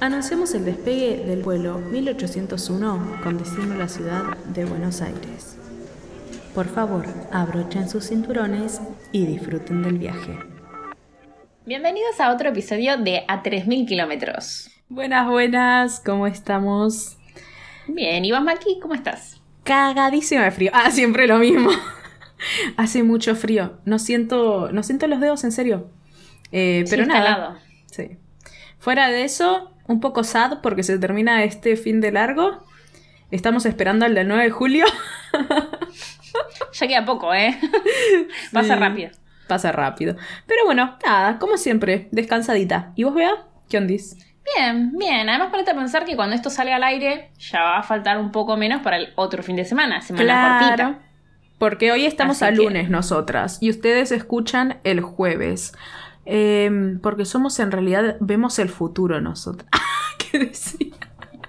Anunciamos el despegue del vuelo 1801 con destino a la ciudad de Buenos Aires. Por favor, abrochen sus cinturones y disfruten del viaje. Bienvenidos a otro episodio de A 3000 kilómetros. Buenas, buenas, ¿cómo estamos? Bien, ¿y vos, Maki? ¿Cómo estás? Cagadísima de frío. Ah, siempre lo mismo. Hace mucho frío. No siento, no siento los dedos, en serio. Eh, pero Sí, nada. calado. Sí. Fuera de eso, un poco sad porque se termina este fin de largo. Estamos esperando al del 9 de julio. Ya queda poco, ¿eh? Pasa Sí. rápido. Pasa rápido. Pero bueno, nada, como siempre, descansadita. ¿Y vos, Bea? ¿Qué ondis? Bien, bien. Además, ponete a pensar que cuando esto salga al aire, ya va a faltar un poco menos para el otro fin de semana. Semana cortita. Porque hoy estamos Así a que- lunes nosotras y ustedes escuchan el jueves. Em, porque somos en realidad, vemos el futuro nosotros. ¿Qué decía?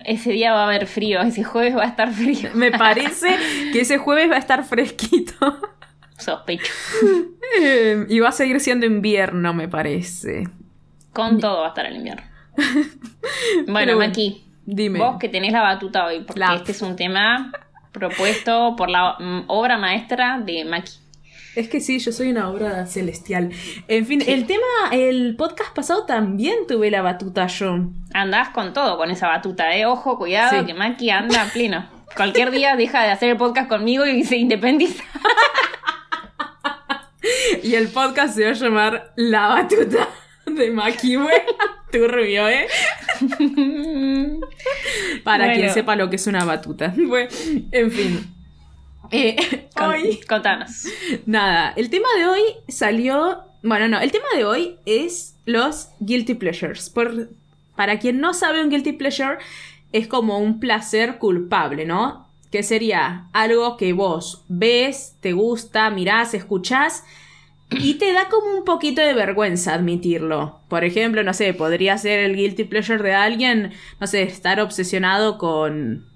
Ese día va a haber frío, ese jueves va a estar frío. Me parece que ese jueves va a estar fresquito. Sospecho. Em, y va a seguir siendo invierno, me parece. Con todo va a estar el invierno. Bueno, Maki, Dime. vos que tenés la batuta hoy, porque La- este es un tema propuesto por la mm, obra maestra de Maki. Es que sí, yo soy una obra celestial. En fin, el tema, el podcast pasado también tuve la batuta yo. Andás con todo con esa batuta, ¿eh? Ojo, cuidado, Sí. que Maki anda pleno. Cualquier día deja de hacer el podcast conmigo y se independiza. Y el podcast se va a llamar La batuta de Maki, güey. Turbio, ¿eh? Para Bueno. quien sepa lo que es una batuta. Bueno, en fin. Eh, Con- hoy, Contanos. nada, el tema de hoy salió... Bueno, no, el tema de hoy es los guilty pleasures. Por, para quien no sabe, un guilty pleasure es como un placer culpable, ¿no? Que sería algo que vos ves, te gusta, mirás, escuchás y te da como un poquito de vergüenza admitirlo. Por ejemplo, no sé, podría ser el guilty pleasure de alguien, no sé, estar obsesionado con...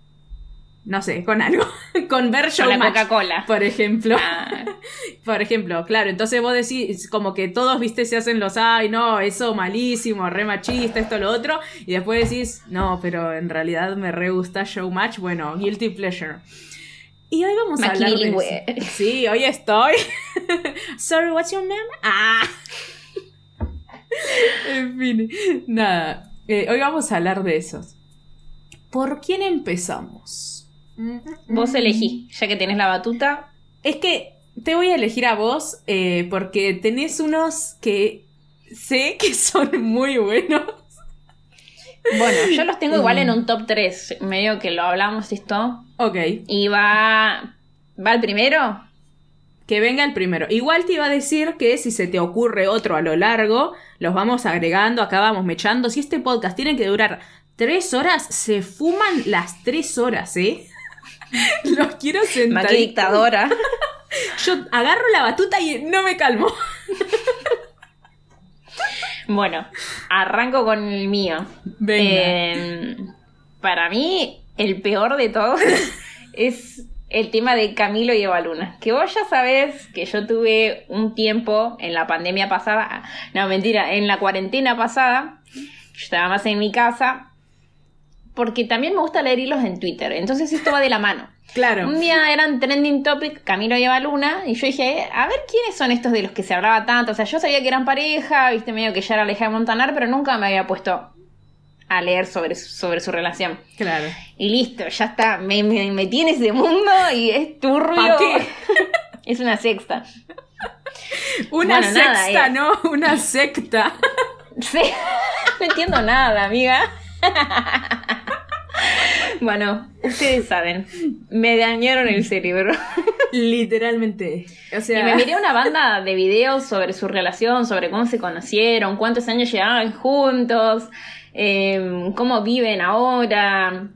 No sé, con algo. con ver Con la Coca-Cola. Por ejemplo. Ah, Por ejemplo, claro, entonces vos decís, como que todos, viste, se hacen los, ay, no, eso malísimo, re machista, esto, lo otro, y después decís, no, pero en realidad me re gusta Showmatch, bueno, guilty pleasure. Y hoy vamos a hablar de bilingüe. eso. Sí, hoy estoy. Sorry, what's your name? Ah. en fin, nada. eh, hoy vamos a hablar de esos. ¿Por quién empezamos? Vos elegí, ya que tenés la batuta. Es que te voy a elegir a vos eh, porque tenés unos que sé que son muy buenos. Bueno, yo los tengo igual Mm. en un top 3. Medio que lo hablamos esto. Ok, Y va. ¿Va el primero? que venga el primero. Igual te iba a decir que si se te ocurre otro a lo largo, los vamos agregando, acá vamos mechando. Si este podcast tiene que durar tres horas, se fuman las tres horas, ¿eh? Los quiero sentar. dictadora. Yo agarro la batuta y no me calmo. Bueno, arranco con el mío. Venga. Eh, para mí, el peor de todos es el tema de Camilo y Eva Luna. Que vos ya sabés que yo tuve un tiempo en la pandemia pasada, no mentira, en la cuarentena pasada, yo estaba más en mi casa, porque también me gusta leer hilos en Twitter, entonces esto va de la mano. Claro. Un día eran trending topic Camilo y Eva Luna y yo dije, "Eh, a ver quiénes son estos de los que se hablaba tanto. O sea, yo sabía que eran pareja, viste, medio que ya era Aleja de Montanar, pero nunca me había puesto a leer sobre, su- sobre su relación. Claro. Y listo, ya está, me, me metí en ese mundo y es turbio. ¿Pa qué? Es una sexta. Una Bueno, sexta, eh. ¿no? Una secta. Sí, no entiendo nada, amiga. Bueno, ustedes saben, me dañaron el cerebro. Literalmente. O sea, Y me miré una banda de videos sobre su relación, sobre cómo se conocieron, cuántos años llevaban juntos, eh, cómo viven ahora.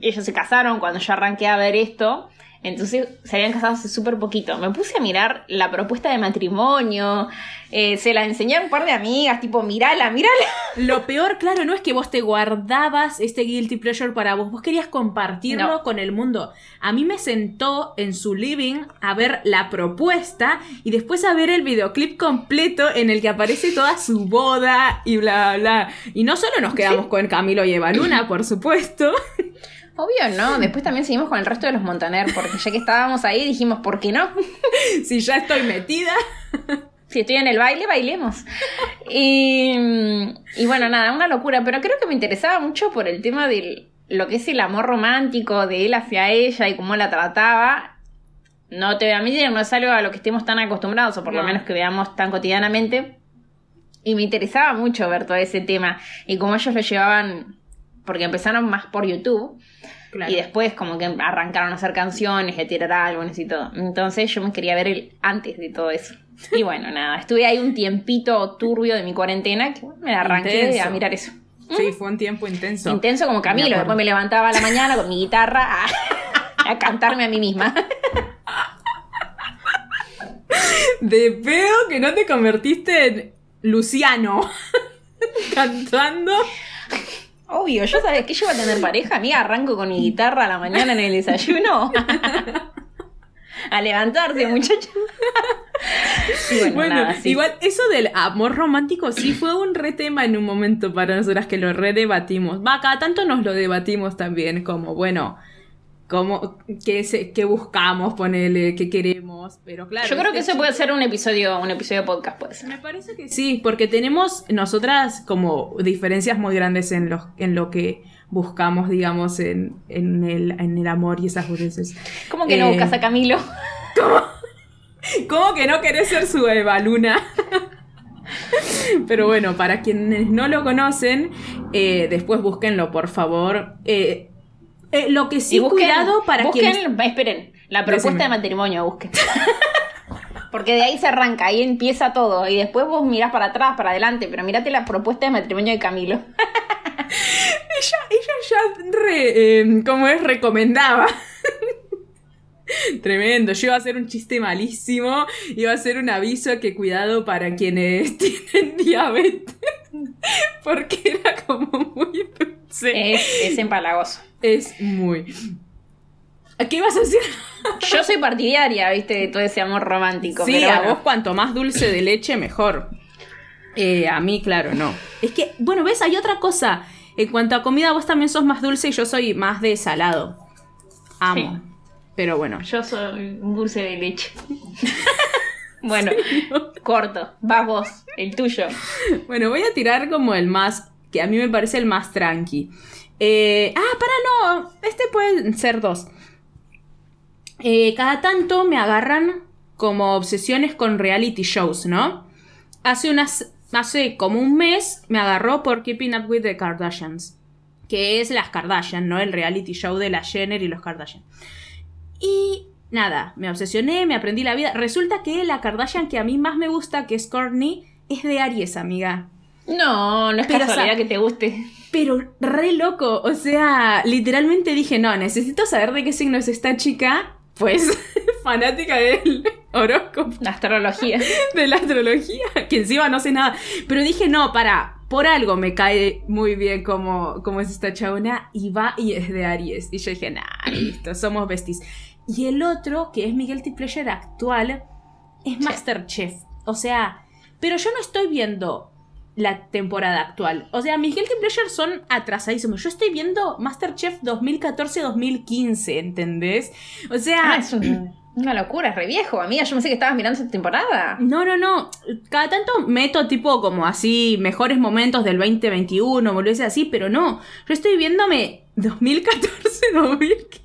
Ellos se casaron cuando yo arranqué a ver esto. Entonces se habían casado hace súper poquito. Me puse a mirar la propuesta de matrimonio. eh, se la enseñé a un par de amigas, tipo, mirala, mirala. Lo peor, claro, no es que vos te guardabas este guilty pleasure para vos, vos querías compartirlo No. con el mundo. A mí me sentó en su living a ver la propuesta y después a ver el videoclip completo en el que aparece toda su boda y bla, bla. Y no solo nos quedamos con Camilo y Eva Luna, por supuesto. Obvio, no. Después también seguimos con el resto de los Montaner, porque ya que estábamos ahí dijimos, ¿por qué no? si ya estoy metida. Si estoy en el baile, bailemos. Y, y bueno, nada, una locura. Pero creo que me interesaba mucho por el tema de lo que es el amor romántico de él hacia ella y cómo la trataba. No te voy a admitir, no es algo a lo que estemos tan acostumbrados, o por lo No. menos que veamos tan cotidianamente. Y me interesaba mucho ver todo ese tema y cómo ellos lo llevaban, porque empezaron más por YouTube. Claro. Y después como que arrancaron a hacer canciones y a tirar álbumes y todo. Entonces yo me quería ver el antes de todo eso. Y bueno, nada, estuve ahí un tiempito turbio de mi cuarentena que me la arranqué Intenso. a mirar eso. Sí, fue un tiempo intenso. Intenso como Me Camilo. acuerdo. Después me levantaba a la mañana con mi guitarra a, a cantarme a mí misma. De pedo que no te convertiste en Luciano cantando. Obvio, yo sabes que yo iba a tener pareja, amiga, arranco con mi guitarra a la mañana en el desayuno. a levantarse, muchachos. Bueno, Bueno, nada, sí. igual eso del amor romántico sí fue un re tema en un momento para nosotras que lo redebatimos. Va, cada tanto nos lo debatimos también, como bueno, como qué, se- qué buscamos, ponele, qué queremos, pero claro. Yo creo que este eso puede ser un episodio, un episodio podcast, puede ser. Me parece que sí, porque tenemos nosotras como diferencias muy grandes en, los, en lo que buscamos, digamos, en, en, el, en el amor y esas veces. ¿Cómo que no Eh, buscas a Camilo? ¿Cómo que no querés ser su Eva Luna? Pero bueno, para quienes no lo conocen, eh, después búsquenlo, por favor. Eh, eh, lo que sí, busquen, cuidado para busquen, quienes... esperen, la propuesta Decime. de matrimonio, busquen. Porque de ahí se arranca, ahí empieza todo. Y después vos mirás para atrás, para adelante, pero mirate la propuesta de matrimonio de Camilo. Ella, ella ya, re, eh, como es, recomendaba. Tremendo, yo iba a hacer un chiste malísimo, iba a hacer un aviso que cuidado para quienes tienen diabetes, porque era como muy dulce. Es, es empalagoso. Es muy... ¿Qué ibas a decir? Yo soy partidaria, viste, de todo ese amor romántico. Sí, pero a bueno. vos cuanto más dulce de leche, mejor. Eh, a mí, claro, no. Es que, bueno, ves, hay otra cosa. En cuanto a comida, vos también sos más dulce y yo soy más de salado. Amo. Sí. Pero bueno. Yo soy un dulce de leche. bueno, corto. Vas vos, el tuyo. Bueno, voy a tirar como el más, que a mí me parece el más tranqui. Eh, ah, para no, este puede ser dos. Eh, cada tanto me agarran como obsesiones con reality shows, ¿no? Hace unas, hace como un mes me agarró por Keeping Up with the Kardashians, que es las Kardashian, ¿no? El reality show de la Jenner y los Kardashian. Y nada, me obsesioné, me aprendí la vida. Resulta que la Kardashian que a mí más me gusta, que es Courtney, es de Aries, amiga. No, no es Pero, casualidad o sea, que te guste. Pero re loco, o sea, literalmente dije, no, necesito saber de qué signo es esta chica. Pues fanática del horóscopo, La astrología. de la astrología, que encima no sé nada. Pero dije, no, para, por algo me cae muy bien como, como es esta chabona y va y es de Aries. Y yo dije, nah, listo, somos besties. Y el otro, que es mi guilty pleasure actual, es Masterchef. O sea, pero yo no estoy viendo la temporada actual. O sea, mis guilty pleasures son atrasadísimos. Yo estoy viendo Masterchef 2014-2015, ¿entendés? O sea... Ah, es un- una locura, es re viejo, amiga. Yo pensé que estabas mirando esta temporada. No, no, no. Cada tanto meto tipo como así mejores momentos del 2021, volviese así, pero no. Yo estoy viéndome 2014-2015.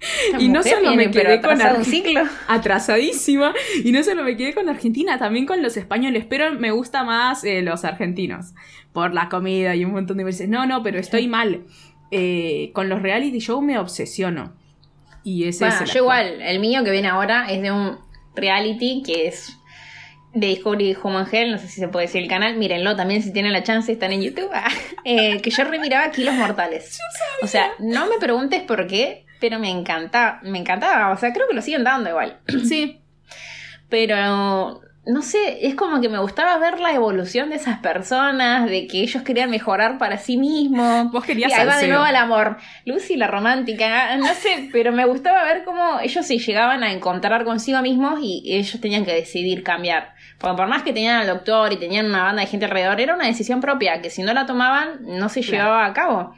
Esta Y no solo me quedé con atrasada un Arge- ciclo. Atrasadísima. Y no solo me quedé con Argentina, también con los españoles. Pero me gusta más eh, los argentinos. Por la comida y un montón de veces. No, no, pero estoy mal. Eh, con los reality show me obsesiono. Y ese Bueno, es el yo igual, el mío que viene ahora es de un reality que es de Discovery Human Hell, no sé si se puede decir el canal, mírenlo también si tienen la chance, están en YouTube, eh, que yo remiraba Kilos Mortales. O sea, no me preguntes por qué, Pero me encantaba, me encantaba, o sea, creo que lo siguen dando igual. Sí. Pero no sé, es como que me gustaba ver la evolución de esas personas, de que ellos querían mejorar para sí mismos. Vos querías y ahí va de nuevo el amor. Lucy, la romántica, no sé, pero me gustaba ver cómo ellos se llegaban a encontrar consigo mismos y ellos tenían que decidir cambiar. Porque por más que tenían al doctor y tenían una banda de gente alrededor, era una decisión propia que si no la tomaban no se Claro. llevaba a cabo.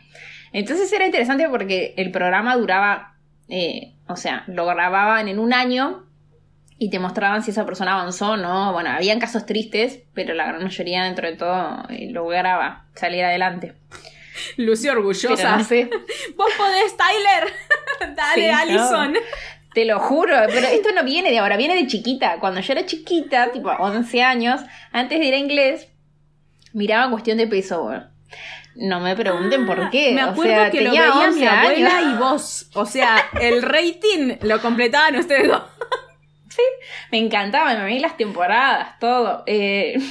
Entonces era interesante porque el programa duraba, eh, o sea, lo grababan en un año y te mostraban si esa persona avanzó o no. Bueno, habían casos tristes, pero la gran mayoría dentro de todo eh, lograba salir adelante. Lucy Pero orgullosa. no sé, Vos podés, Tyler. Dale, Sí, Allison. te lo juro, pero esto no viene de ahora, viene de chiquita. Cuando yo era chiquita, tipo 11 años, antes de ir a inglés, miraba cuestión de peso. No me pregunten por qué. Ah, Me o acuerdo sea, que lo veía 11 mi abuela años. y vos. O sea, el rating lo completaban ustedes dos. Me encantaban a mí las temporadas, todo. Eh,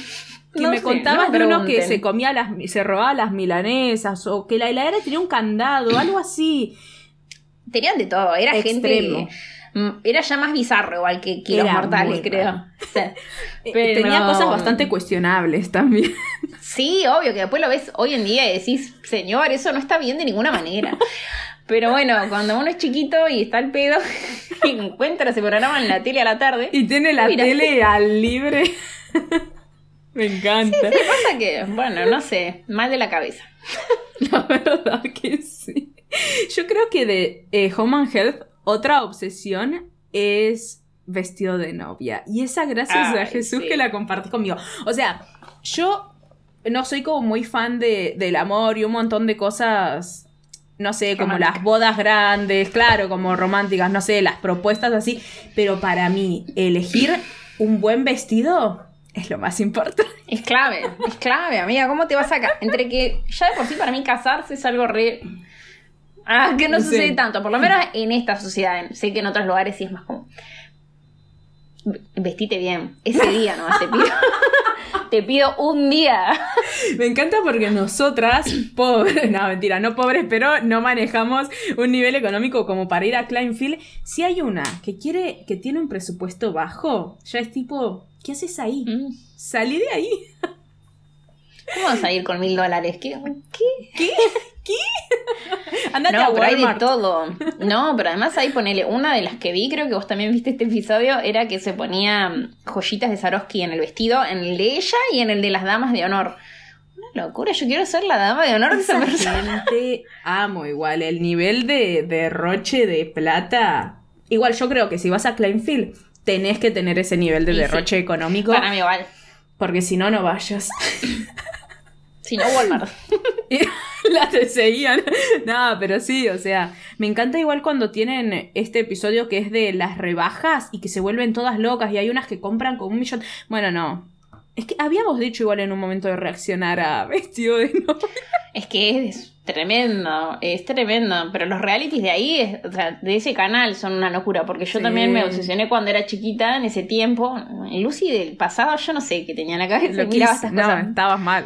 Que no me sé, contabas no me de uno que se comía las, se robaba las milanesas, o que la heladera tenía un candado, algo así. Tenían de todo, era Extremo. gente. Mm, Era ya más bizarro igual que, que los mortales, creo. Eh, pero- Tenía cosas bastante cuestionables también. Sí, obvio, que después lo ves hoy en día y decís, señor, eso no está bien de ninguna manera. Pero bueno, cuando uno es chiquito y está al pedo y encuentra ese programa en la tele a la tarde, Y tiene la Mira. tele al libre. me encanta. ¿qué pasa que? Bueno, no sé, mal de la cabeza. La verdad que sí. Yo creo que de eh, Home and Health, otra obsesión es vestido de novia. Y esa gracias a Jesús sí. que la compartí conmigo. O sea, yo no soy como muy fan de, del amor y un montón de cosas. No sé, como las bodas grandes, claro, como románticas, no sé, las propuestas así. Pero para mí, elegir un buen vestido es lo más importante. Es clave, es clave, amiga. ¿Cómo te vas a ca- Entre que ya de por sí para mí casarse es algo re. Ah, que no Sí. sucede tanto, por lo menos en esta sociedad. Sé que en otros lugares sí es más como. "V- Vestite bien. Ese día nomás te pido. te pido un día. Me encanta porque nosotras, pobres, no mentira, no pobres, pero no manejamos un nivel económico como para ir a Kleinfield. Si hay una que quiere, que tiene un presupuesto bajo, ya es tipo, ¿qué haces ahí? Mm. Salí de ahí. ¿Cómo vas a ir con mil dólares? ¿Qué? ¿Qué? Andate No, a pero hay de todo. No, pero además ahí ponele, una de las que vi, creo que vos también viste este episodio, era que se ponía mm, joyitas de Swarovski en el vestido, en el de ella y en el de las damas de honor. Una locura, yo quiero ser la dama de honor de esa Esa persona. gente amo igual, el nivel de derroche de plata. Igual yo creo que si vas a Kleinfield tenés que tener ese nivel de Y sí. derroche económico, Para mí igual. porque si no, no vayas. Si no, Walmart. La seguían. Nada, pero sí, o sea, me encanta igual cuando tienen este episodio que es de las rebajas y que se vuelven todas locas y hay unas que compran con un millón. Bueno, no. Es que habíamos dicho igual en un momento de reaccionar a vestido de novia. Es que es tremendo, es tremendo. Pero los realities de ahí, es- o sea, de ese canal son una locura. Porque yo Sí. también me obsesioné cuando era chiquita en ese tiempo. Lucy del pasado, yo no sé qué tenía en la cabeza. Lo Miraba estas no, cosas. estabas mal.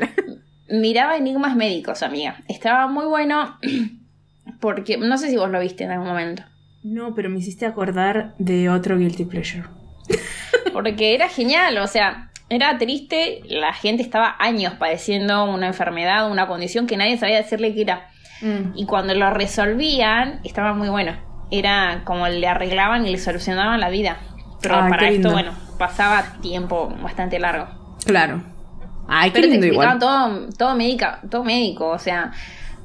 Miraba Enigmas Médicos, amiga. Estaba muy bueno. Porque no sé si vos lo viste en algún momento. No, pero me hiciste acordar de otro Guilty Pleasure. Porque era genial, o sea, era triste. La gente estaba años padeciendo una enfermedad, una condición que nadie sabía decirle que era. Mm. Y cuando lo resolvían, estaba muy bueno. Era como le arreglaban y le solucionaban la vida. Pero Ay, para esto, bueno, pasaba tiempo bastante largo. Claro. Ay, qué Pero te igual. todo, todo, médica, todo médico, o sea,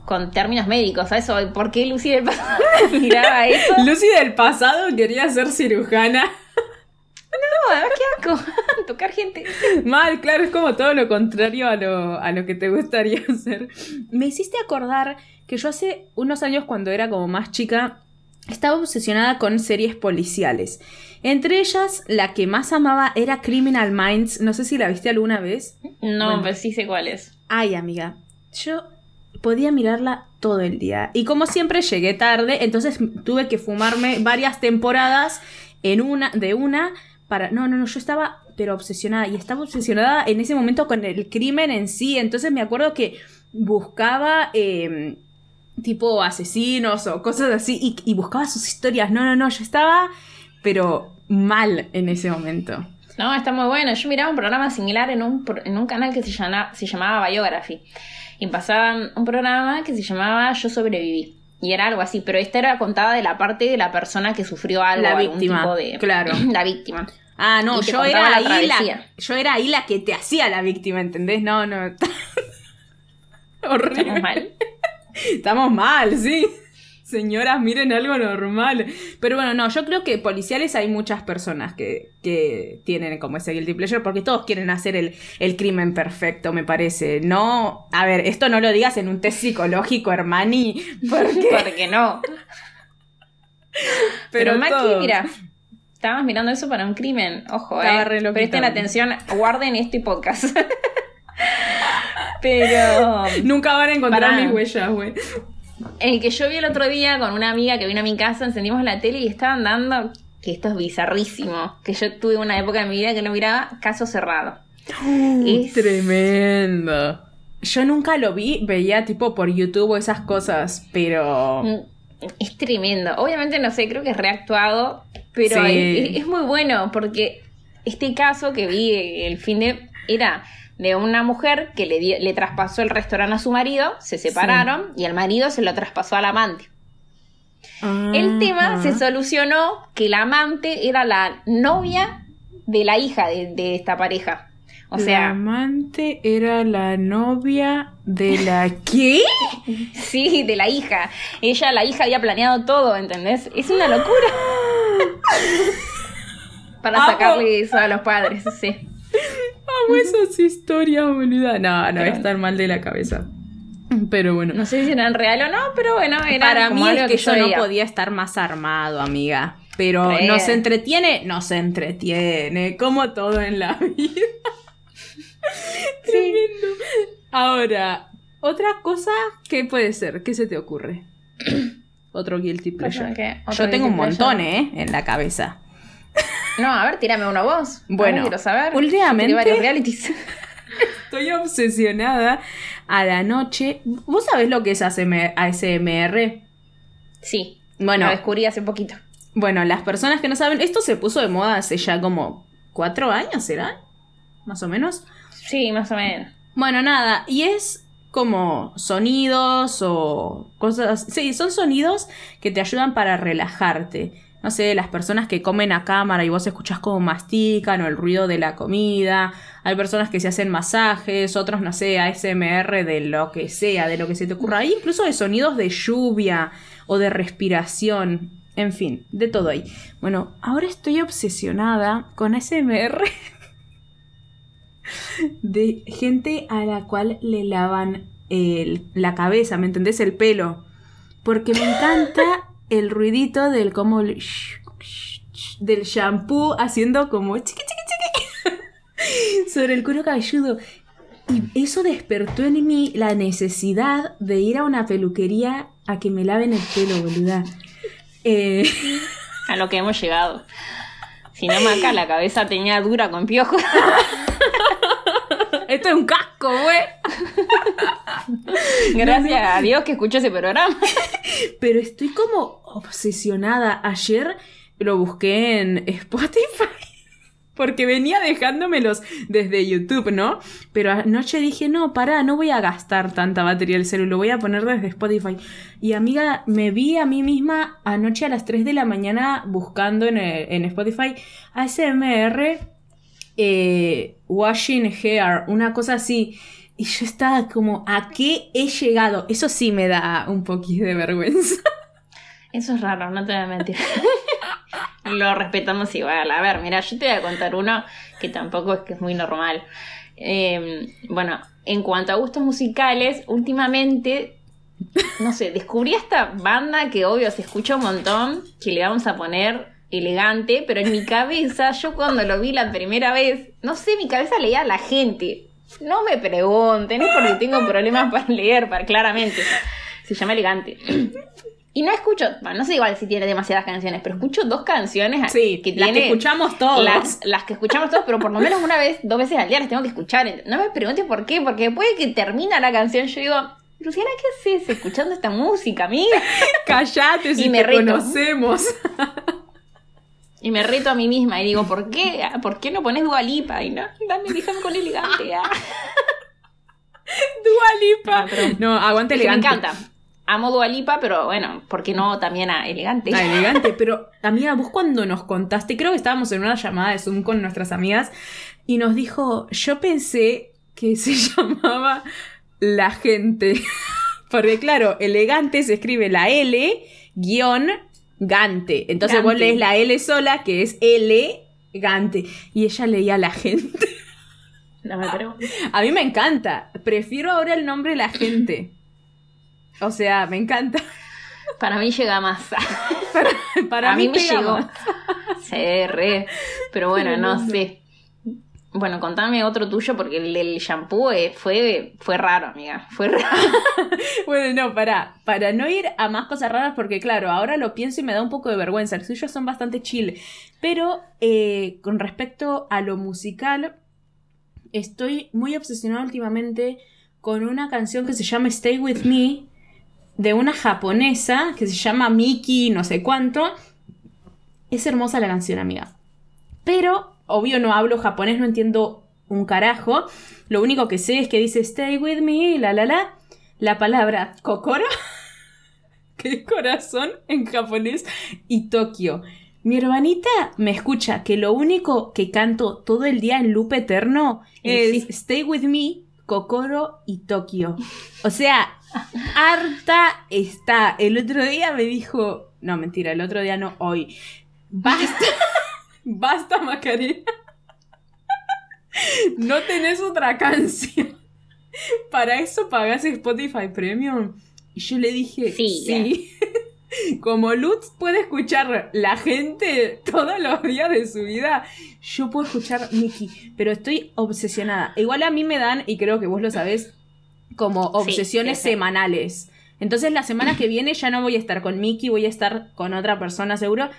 con términos médicos. ¿Sabes eso? ¿Por qué Lucy del pasado miraba eso? Lucy del pasado quería ser cirujana. No, además, qué asco. Tocar gente. Mal, claro, es como todo lo contrario a lo, a lo que te gustaría hacer. Me hiciste acordar que yo hace unos años, cuando era como más chica, estaba obsesionada con series policiales. Entre ellas, la que más amaba era Criminal Minds. No sé si la viste alguna vez. No, Bueno. pero sí sé cuál es. Ay, amiga, yo podía mirarla todo el día. Y como siempre llegué tarde, entonces tuve que fumarme varias temporadas en una, de una para. No, no, no, yo estaba pero obsesionada. Y estaba obsesionada en ese momento con el crimen en sí. Entonces me acuerdo que buscaba. eh, tipo asesinos o cosas así y, y buscaba sus historias. No, no, no, yo estaba, pero mal en ese momento. No, está muy bueno. Yo miraba un programa similar en un, en un canal que se, llama, se llamaba Biography. Y pasaban un programa que se llamaba Yo sobreviví. Y era algo así, pero esta era contada de la parte de la persona que sufrió algo, La algún víctima, tipo de. claro. La víctima. Ah, no, yo era la ahí la, yo era ahí la que te hacía la víctima, ¿entendés? No, no. Horrible. Estamos mal. Estamos mal, sí. Señoras, miren algo normal. Pero bueno, no, yo creo que policiales hay muchas personas que, que tienen como ese guilty pleasure porque todos quieren hacer el, el crimen perfecto, me parece. No, a ver, esto no lo digas en un test psicológico, Hermani, porque... Porque no. Pero, Maki, mira, estabas mirando eso para un crimen. Ojo, Estaba eh. Presten atención, guarden este podcast. Pero Nunca van a encontrar Pará. mis huellas, güey. el que yo vi el otro día con una amiga que vino a mi casa, encendimos la tele y estaban dando, que esto es bizarrísimo, que yo tuve una época en mi vida que no miraba Caso Cerrado. Es- Tremendo. Yo nunca lo vi, veía tipo por YouTube o esas cosas, pero... Mm, Es tremendo. Obviamente, no sé, creo que es reactuado, pero Sí. es, es muy bueno porque este caso que vi el fin de era de una mujer que le, dio- le traspasó el restaurante a su marido, se separaron y el marido se lo traspasó al amante. El tema Ajá. se solucionó que la amante era la novia de la hija de, de esta pareja. O la sea, amante era la novia de la... ¿Qué? sí, de la hija. Ella, la hija, había planeado todo, ¿entendés? Es una locura. Para sacarle eso a los padres, sí. Amo esas historias, boluda. No, no, Pero- estar mal de la cabeza. Pero bueno. No sé si eran real o no, pero bueno, era Para mí es que yo yo no podía estar más armado, amiga. Pero nos entretiene, nos entretiene, como todo en la vida. Tremendo. Ahora, otra cosa, ¿qué puede ser? ¿Qué se te ocurre? Otro guilty pleasure. Yo tengo un montón, pleasure. ¿eh? En la cabeza. No, a ver, tírame uno vos. Bueno, quiero saber. últimamente- varios realities. Estoy obsesionada a la noche. ¿Vos sabés lo que es ASM ASMR? sí. Bueno, Lo descubrí hace poquito. Bueno, las personas que no saben, esto se puso de moda hace ya como cuatro años, ¿serán? Más o menos. Sí, más o menos. Bueno, nada, y es como sonidos o cosas. Sí, son sonidos que te ayudan para relajarte. No sé, las personas que comen a cámara y vos escuchás cómo mastican o el ruido de la comida. Hay personas que se hacen masajes, otros, no sé, ASMR de lo que sea, de lo que se te ocurra. Hay incluso de sonidos de lluvia o de respiración. En fin, de todo ahí. Bueno, ahora estoy obsesionada con ASMR de gente a la cual le lavan el- la cabeza, ¿me entendés? El pelo. Porque me encanta el ruidito del como el sh- sh- sh- del shampoo haciendo como chiqui chiqui chiqui sobre el cuero cabelludo. Y eso despertó en mí la necesidad de ir a una peluquería a que me laven el pelo, boluda. Eh, A lo que hemos llegado. Si no, Maca, la cabeza tenía dura con piojos. esto es un casco, güey. Gracias a Dios que escucho ese programa. Pero estoy como obsesionada. Ayer lo busqué en Spotify. Porque venía dejándomelos desde YouTube, ¿no? Pero anoche dije, no, pará, no voy a gastar tanta batería del celular, lo voy a poner desde Spotify. Y amiga, me vi a mí misma anoche a las 3 de la mañana buscando en, eh, en Spotify ASMR eh, Washing Hair, una cosa así. Y yo estaba como, ¿a qué he llegado? Eso sí me da un poquito de vergüenza. Eso es raro, no te voy a mentir. Lo respetamos igual. A ver, mira, yo te voy a contar uno que tampoco es que es muy normal. Eh, bueno, en cuanto a gustos musicales, últimamente, no sé, descubrí esta banda que obvio se escucha un montón, que le vamos a poner elegante, pero en mi cabeza, yo cuando lo vi la primera vez, no sé, mi cabeza leía a la gente. No me pregunten, es porque tengo problemas para leer, para, claramente. Se llama elegante. Y no escucho, bueno, no sé igual si tiene demasiadas canciones, pero escucho dos canciones Sí, que las que tiene- escuchamos todos. Las, las que escuchamos todos, pero por lo menos una vez, dos veces al día las tengo que escuchar. No me preguntes por qué, porque después de que termina la canción yo digo, Luciana, ¿qué haces escuchando esta música, amiga? Callate si Y me te reto. conocemos. Y me reto a mí misma y digo, ¿por qué? ¿Por qué no pones Dualipa? Y no, dame, déjame con elegante. ah. Dua Lipa. Ah, No, aguante Es que me elegante. encanta. Amo Dualipa, pero bueno, ¿por qué no también a elegante? Ah, elegante, pero amiga, vos cuando nos contaste, creo que estábamos en una llamada de Zoom con nuestras amigas y nos dijo, yo pensé que se llamaba la gente. Porque claro, elegante se escribe la L guion gante. Entonces vos lees la L sola, que es L gante. Y ella leía la gente. No me preguntes. A mí me encanta. Prefiero ahora el nombre la gente. O sea, me encanta. Para mí llega más. Para a mí, me llegó. Sí, re. Pero bueno, no sé. Bueno, contame otro tuyo porque el del shampoo eh, fue, fue raro, amiga. Fue raro. Bueno, no, para, para no ir a más cosas raras, porque claro, ahora lo pienso y me da un poco de vergüenza. Los suyos son bastante chill. Pero eh, con respecto a lo musical, estoy muy obsesionada últimamente con una canción que se llama Stay With Me, de una japonesa que se llama Miki, no sé cuánto. Es hermosa la canción, amiga. Pero, obvio, no hablo japonés, no entiendo un carajo. Lo único que sé es que dice Stay with me, la la la. La palabra kokoro, que es corazón en japonés, y Tokio. Mi hermanita me escucha que lo único que canto todo el día en loop eterno es. Stay with me, Kokoro y Tokio. O sea, harta está. El otro día me dijo, no, mentira, el otro día no, hoy. Basta, basta Macarena. No tenés otra canción. Para eso pagás Spotify Premium. Y yo le dije, Sí, sí. Como Lutz puede escuchar la gente todos los días de su vida, yo puedo escuchar Mickey, pero estoy obsesionada. Igual a mí me dan, y creo que vos lo sabés, como obsesiones sí, semanales. Entonces la semana que viene ya no voy a estar con Mickey, voy a estar con otra persona seguro.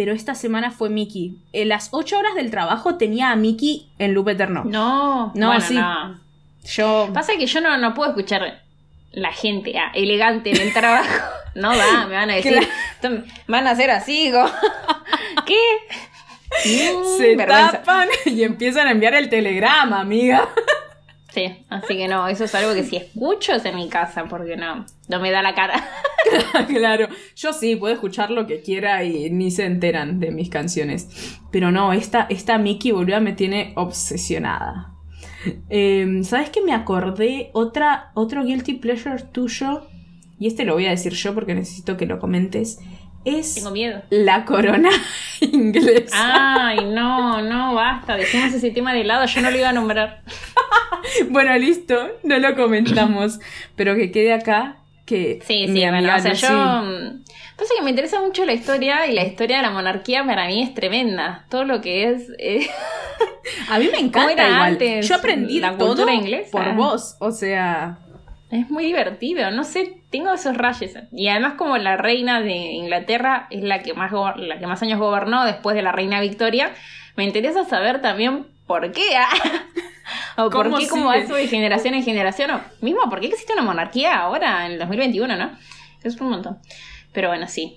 Pero esta semana fue Mickey. En las 8 horas del trabajo tenía a Mickey en loop eterno. No, No, bueno, sí. no. Yo. Pasa que yo no, no puedo escuchar la gente ah, elegante en el trabajo. No da, me van a decir. Claro. "Tom- Van a hacer así, go. ¿Qué? Mm, Se vergüenza. tapan y empiezan a enviar el telegrama, amiga. Sí, así que no, eso es algo que si escucho es en mi casa, porque no, no me da la cara. claro, yo sí puedo escuchar lo que quiera y ni se enteran de mis canciones. Pero no, esta, esta Mickey boluda me tiene obsesionada. Eh, ¿Sabes que me acordé? Otra, otro guilty pleasure tuyo, y este lo voy a decir yo porque necesito que lo comentes, es Tengo miedo. la corona inglesa. Ay, no, no, basta, dejemos ese tema de lado, yo no lo iba a nombrar. Bueno, listo, no lo comentamos, pero que quede acá que Sí, sí, bueno, o sea, Lucy- yo... mm, Pasa que me interesa mucho la historia y la historia de la monarquía para mí es tremenda. Todo lo que es... eh, A mí me encanta igual. antes Yo aprendí la todo inglesa? por vos, o sea, Es muy divertido, no sé, tengo esos rayos. Y además como la reina de Inglaterra es la que más, la que más años gobernó después de la reina Victoria, me interesa saber también por qué. ah. o por ¿Cómo qué como eso de generación en generación. O mismo, ¿por qué existe una monarquía ahora en el 2021, no? Es un montón. Pero bueno, sí.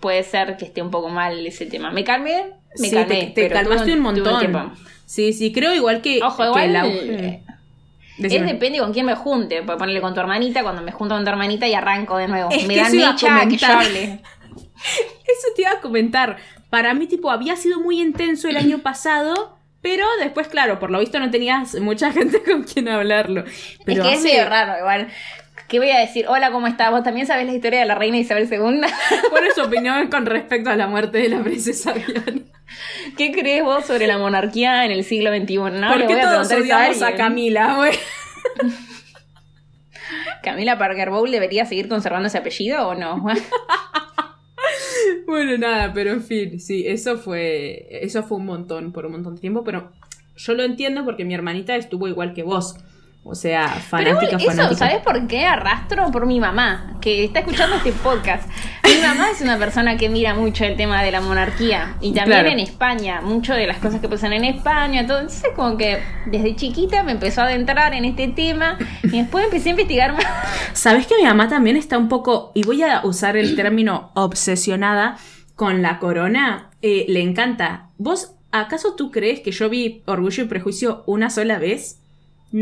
Puede ser que esté un poco mal ese tema. Me calmé, me sí, calmé. te, te pero calmaste un tuve montón. sí, sí, creo igual que, Ojo, que igual, el auge. Decime. Es depende con quién me junte. Puedo ponerle con tu hermanita cuando me junto con tu hermanita y arranco de nuevo. Es me dan mecha a que yo comentar. hable. Eso te iba a comentar. Para mí, tipo, había sido muy intenso el año pasado, pero después, claro, por lo visto no tenías mucha gente con quien hablarlo. Pero es que es medio raro igual. ¿Qué voy a decir? Hola, ¿cómo estás? ¿Vos también sabés la historia de la reina Isabel II? ¿Cuál es su opinión con respecto a la muerte de la princesa Diana? ¿Qué crees vos sobre la monarquía en el siglo XXI? No, ¿Por qué voy a todos odiamos a alguien. Camila? ¿Camila Parker Bowl debería seguir conservando ese apellido o no? Bueno, nada, pero en fin, sí, eso fue, eso fue un montón, por un montón de tiempo, pero yo lo entiendo porque mi hermanita estuvo igual que vos. O sea, Pero fanática, eso, fanática. ¿sabes por qué arrastro? Por mi mamá, que está escuchando este podcast. Mi mamá es una persona que mira mucho el tema de la monarquía. Y también Claro. en España, mucho de las cosas que pasan en España, todo. Entonces, como que desde chiquita me empezó a adentrar en este tema. Y después empecé a investigar más. ¿Sabes que mi mamá también está un poco, y voy a usar el término obsesionada con la corona? Eh, le encanta. ¿Vos acaso tú crees que yo vi Orgullo y Prejuicio una sola vez?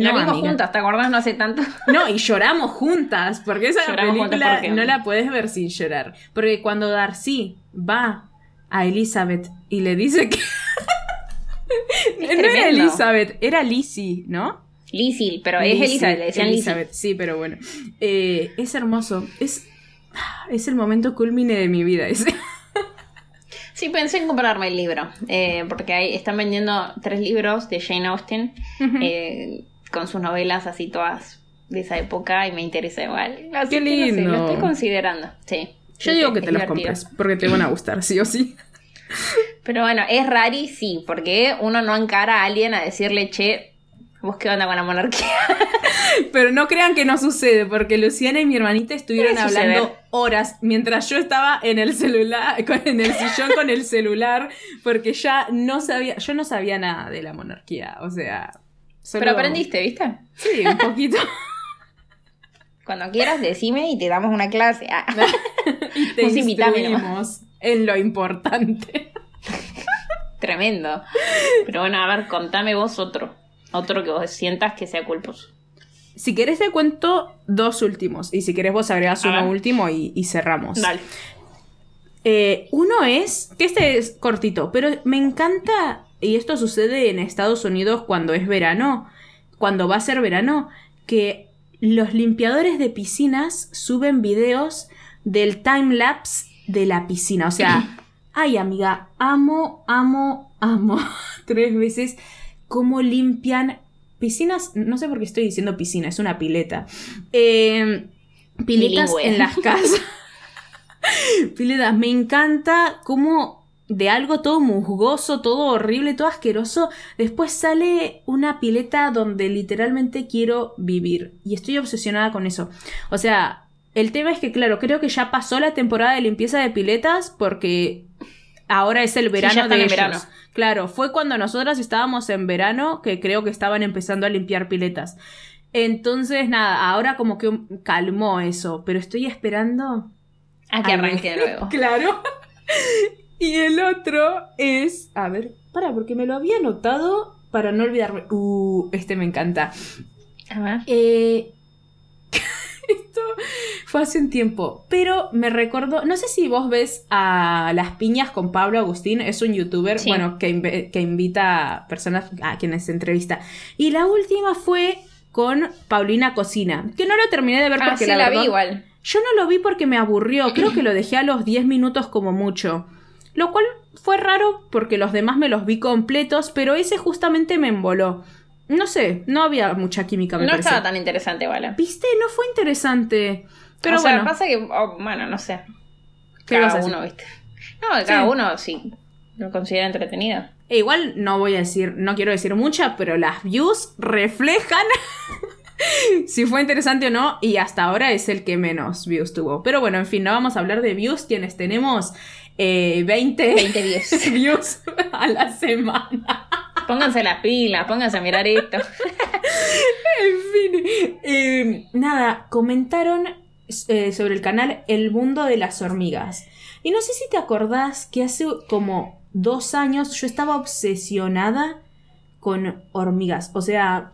La vimos amiga. juntas, ¿te acordás? No hace tanto. No, y lloramos juntas, porque esa Lloramos película porque- no la puedes ver sin llorar. Porque cuando Darcy va a Elizabeth y le dice que... no era. Elizabeth, era Lizzie, ¿no? Lizzie, pero es Lizzie, Elizabeth, le decían Lizzie. Elizabeth, sí, pero bueno. Eh, es hermoso. Es, es el momento culmine de mi vida ese. Sí, pensé en comprarme el libro, eh, porque ahí están vendiendo tres libros de Jane Austen eh, con sus novelas así todas de esa época y me interesa igual. Así Qué que no sé, lindo. lo estoy considerando, sí. Yo Sí, digo que te los compres, porque te van a gustar, sí o sí. Pero bueno, es rari, sí, porque uno no encara a alguien a decirle, che, ¿vos qué onda con la monarquía? Pero no crean que no sucede, porque Luciana y mi hermanita estuvieron hablando suceder. horas mientras yo estaba en el celular, con- en el sillón con el celular, porque ya no sabía, yo no sabía nada de la monarquía, o sea. Solo- Pero aprendiste, ¿viste? Sí, un poquito. Cuando quieras, decime y te damos una clase. Ah. y te instruimos en lo importante. Tremendo. Pero bueno, a ver, contame vos otro. Otro que vos sientas que sea culposo. Si querés te cuento dos últimos, y si querés vos agregás A uno ver. último y, y cerramos. Dale. Eh, uno es, que este es cortito, pero me encanta, y esto sucede en Estados Unidos cuando es verano, cuando va a ser verano, que los limpiadores de piscinas suben videos del time lapse de la piscina. O sea, ay amiga, amo, amo, amo tres veces cómo limpian piscinas, no sé por qué estoy diciendo piscina, es una pileta. Eh, piletas Bilingüe. en las casas. Piletas, me encanta cómo de algo todo musgoso, todo horrible, todo asqueroso, después sale una pileta donde literalmente quiero vivir. Y estoy obsesionada con eso. O sea, el tema es que, claro, creo que ya pasó la temporada de limpieza de piletas porque ahora es el verano ya de ellos. verano. Claro, fue cuando nosotras estábamos en verano que creo que estaban empezando a limpiar piletas. Entonces, nada, ahora como que calmó eso, pero estoy esperando A que arranque de nuevo. Claro. Y el otro es. A ver, para, porque me lo había anotado para no olvidarme. Uh, este me encanta. A ver. Eh, esto fue hace un tiempo, pero me recordó. No sé si vos ves a Las Piñas con Pablo Agustín, es un youtuber, Sí. bueno, que, que invita a personas a quienes entrevista. Y la última fue con Paulina Cocina, que no lo terminé de ver Ah, porque sí, la, la, vi igual. yo no lo vi porque me aburrió, creo que lo dejé a los 10 minutos como mucho. Lo cual fue raro porque los demás me los vi completos, pero ese justamente me emboló. No sé, no había mucha química, me No parece. estaba tan interesante, igual. ¿Viste? No fue interesante. Pero o sea, bueno, pasa que, oh, bueno, no sé. ¿Qué vas a Cada decir? uno, ¿viste? No, cada uno sí lo considera entretenido. e igual no voy a decir, no quiero decir mucha, pero las views reflejan si fue interesante o no, y hasta ahora es el que menos views tuvo. Pero bueno, en fin, no vamos a hablar de views, quienes tenemos eh, 20, 20 views. views a la semana. Pónganse las pilas, pónganse a mirar esto. En fin, eh, nada, comentaron eh, sobre el canal El Mundo de las Hormigas. Y no sé si te acordás que hace como dos años yo estaba obsesionada con hormigas. O sea,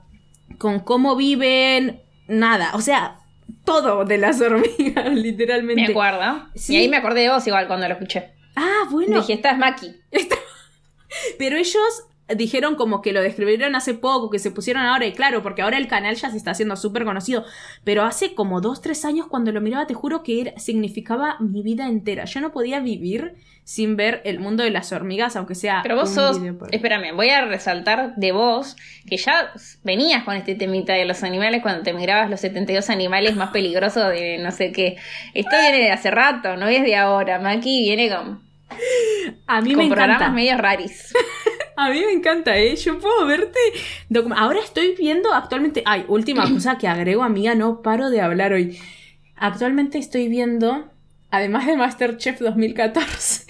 con cómo viven, nada. O sea, todo de las hormigas, literalmente. Me acuerdo. Sí. Y ahí me acordé de vos igual cuando lo escuché. Ah, bueno. Dije, esta es Maki. Pero ellos dijeron como que lo describieron hace poco, que se pusieron ahora, y claro, porque ahora el canal ya se está haciendo súper conocido. Pero hace como dos, tres años cuando lo miraba, te juro que era- significaba mi vida entera. Yo no podía vivir sin ver el mundo de las hormigas, aunque sea. Pero vos un sos, video por- espérame, voy a resaltar de vos que ya venías con este temita de los animales cuando te mirabas los 72 animales más peligrosos de no sé qué. Esto viene de hace rato, no es de ahora. Maki viene con, A mí con me programas encanta. medio raris. A mí me encanta, ¿eh? Yo puedo verte. Ahora estoy viendo actualmente. Ay, última cosa que agrego, amiga, no paro de hablar hoy. Actualmente estoy viendo, además de Masterchef 2014,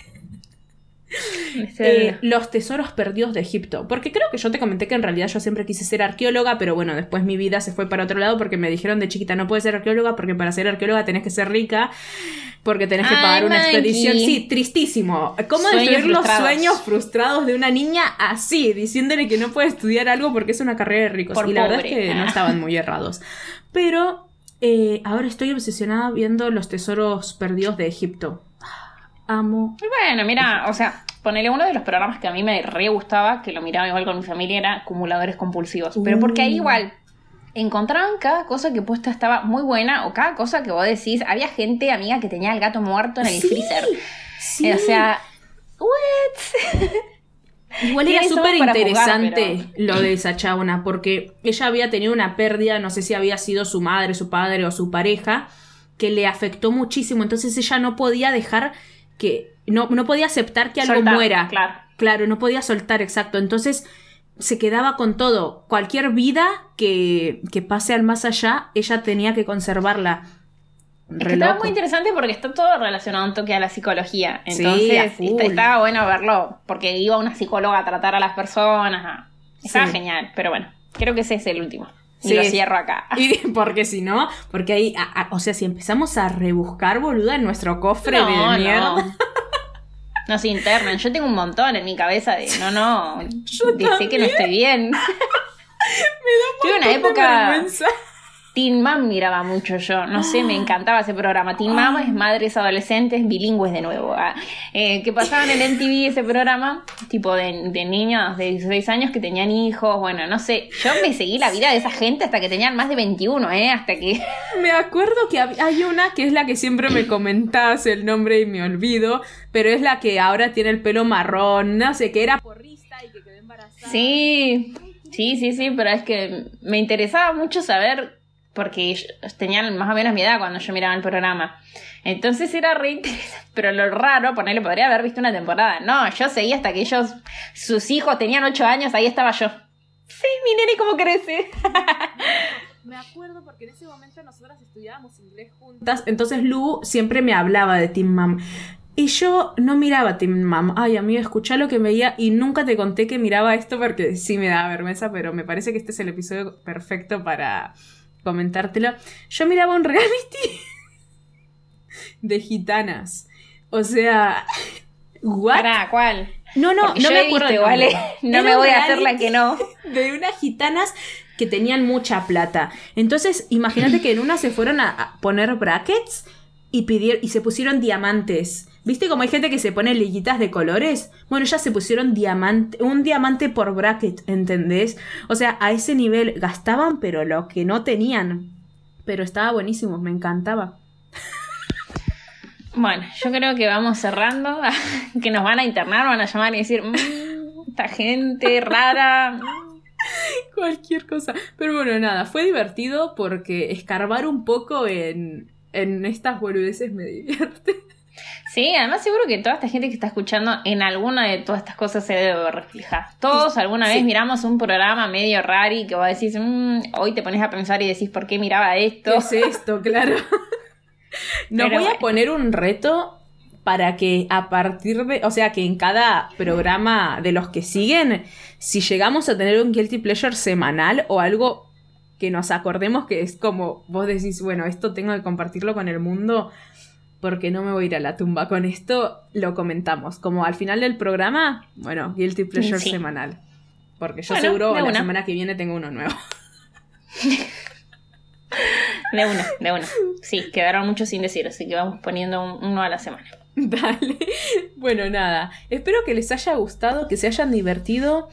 eh, los tesoros perdidos de Egipto. Porque creo que yo te comenté que en realidad yo siempre quise ser arqueóloga, pero bueno, después mi vida se fue para otro lado porque me dijeron de chiquita no puedes ser arqueóloga porque para ser arqueóloga tenés que ser rica, porque tenés que pagar una expedición. Sí, tristísimo. ¿Cómo destruir los sueños frustrados de una niña así, diciéndole que no puede estudiar algo porque es una carrera de ricos? y la verdad es que no estaban muy errados. Pero eh, ahora estoy obsesionada viendo los tesoros perdidos de Egipto amo. Bueno, mira, o sea, ponele uno de los programas que a mí me re gustaba, que lo miraba igual con mi familia, era Acumuladores Compulsivos. Pero porque ahí uh. igual encontraban cada cosa que puesta estaba muy buena o cada cosa que vos decís. Había gente, amiga, que tenía el gato muerto en el freezer. Sí. O sea, ¿what? Igual era súper interesante lo de esa chabona, porque ella había tenido una pérdida, no sé si había sido su madre, su padre o su pareja, que le afectó muchísimo. Entonces ella no podía dejar que no, no podía aceptar que algo muera. Claro. Claro, no podía soltar, exacto. Entonces se quedaba con todo. Cualquier vida que, que pase al más allá, ella tenía que conservarla. estaba muy interesante porque está todo relacionado un toque a la psicología. Entonces estaba bueno verlo porque iba una psicóloga a tratar a las personas. Estaba genial, pero bueno, creo que ese es el último. Y lo cierro acá. Y porque si no, porque ahí, o sea, si empezamos a rebuscar, boluda, en nuestro cofre de mierda. No. No se internan. Yo tengo un montón en mi cabeza de no, no. Yo sé que no estoy bien. Me da una época. Teen Mom miraba mucho yo, no sé, me encantaba ese programa. Teen Mom es madres adolescentes bilingües de nuevo. ¿ah? Eh, que pasaban en MTV ese programa, tipo de, de niños de 16 años que tenían hijos, bueno, no sé. Yo me seguí la vida de esa gente hasta que tenían más de 21, ¿eh? Hasta que... Me acuerdo que hay una que es la que siempre me comentás el nombre y me olvido, pero es la que ahora tiene el pelo marrón, no sé, que era porrista y que quedó embarazada. Sí. Sí, sí, sí, pero es que me interesaba mucho saber porque tenían más o menos mi edad cuando yo miraba el programa. Entonces era re interesante, pero lo raro, ponerle, podría haber visto una temporada. No, yo seguí hasta que ellos, sus hijos tenían 8 años, ahí estaba yo. Sí, mi nene cómo crece. Me acuerdo porque en ese momento nosotras estudiábamos inglés juntas, entonces Lu siempre me hablaba de Team Mom. Y yo no miraba Team Mom. Ay, amigo, escuchá lo que veía y nunca te conté que miraba esto porque sí me da vergüenza, pero me parece que este es el episodio perfecto para, comentártelo. Yo miraba un reality de gitanas. O sea, ¿what? ¿cuál? No, no, no me acuerdo. ¿vale? No me voy a hacer la que no. De unas gitanas que tenían mucha plata. Entonces, imagínate que en una se fueron a, poner brackets y pidieron y se pusieron diamantes. ¿Viste como hay gente que se pone liguitas de colores? Bueno, ya se pusieron diamante, un diamante por bracket, ¿entendés? O sea, a ese nivel gastaban, pero lo que no tenían. Pero estaba buenísimo, me encantaba. Bueno, yo creo que vamos cerrando, que nos van a internar, van a llamar y decir, mm, esta gente rara. Cualquier cosa. Pero bueno, nada, fue divertido porque escarbar un poco en, en estas boludeces me divierte. Sí, además seguro que toda esta gente que está escuchando en alguna de todas estas cosas se debe reflejar. Todos alguna vez miramos un programa medio raro y que vos decís, mm", hoy te pones a pensar y decís, ¿por qué miraba esto? ¿Qué es esto? Claro. Nos voy a poner un reto para que a partir de, o sea, que en cada programa de los que siguen, si llegamos a tener un guilty pleasure semanal o algo que nos acordemos que es como vos decís, bueno, esto tengo que compartirlo con el mundo, porque no me voy a ir a la tumba con esto, lo comentamos. Como al final del programa, bueno, Guilty Pleasure semanal. Porque yo seguro la semana que viene tengo uno nuevo. De uno, de uno. Sí, quedaron muchos sin decir, así que vamos poniendo uno a la semana. Dale. Bueno, nada. Espero que les haya gustado, que se hayan divertido,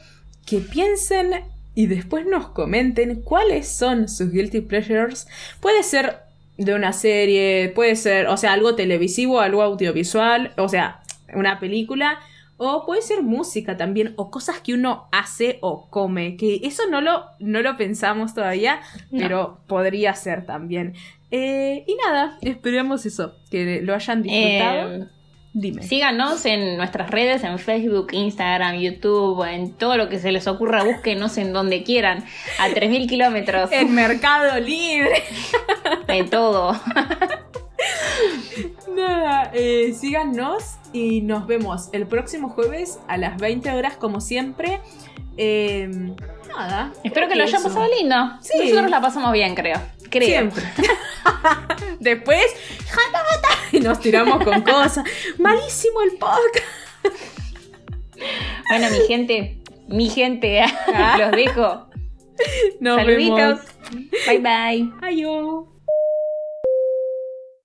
que piensen y después nos comenten cuáles son sus guilty pleasures. Puede ser de una serie, puede ser, o sea, algo televisivo, algo audiovisual, o sea, una película, o puede ser música también, o cosas que uno hace o come, que eso no lo, no lo pensamos todavía, pero podría ser también. Eh, y nada, esperamos eso, que lo hayan disfrutado. Eh, Dime. Síganos en nuestras redes, en Facebook, Instagram, YouTube, en todo lo que se les ocurra, búsquenos en donde quieran, a 3.000 kilómetros, En Mercado Libre. en todo. Nada, eh, síganos y nos vemos el próximo jueves a las 20 horas como siempre. Eh, nada. Espero que lo hayan pasado lindo. Sí. Nosotros la pasamos bien, creo. Creo. Siempre. Después, y nos tiramos con cosas. Malísimo el podcast. Bueno, mi gente, mi gente, los dejo. Nos Saluditos. vemos. Bye bye. Adiós.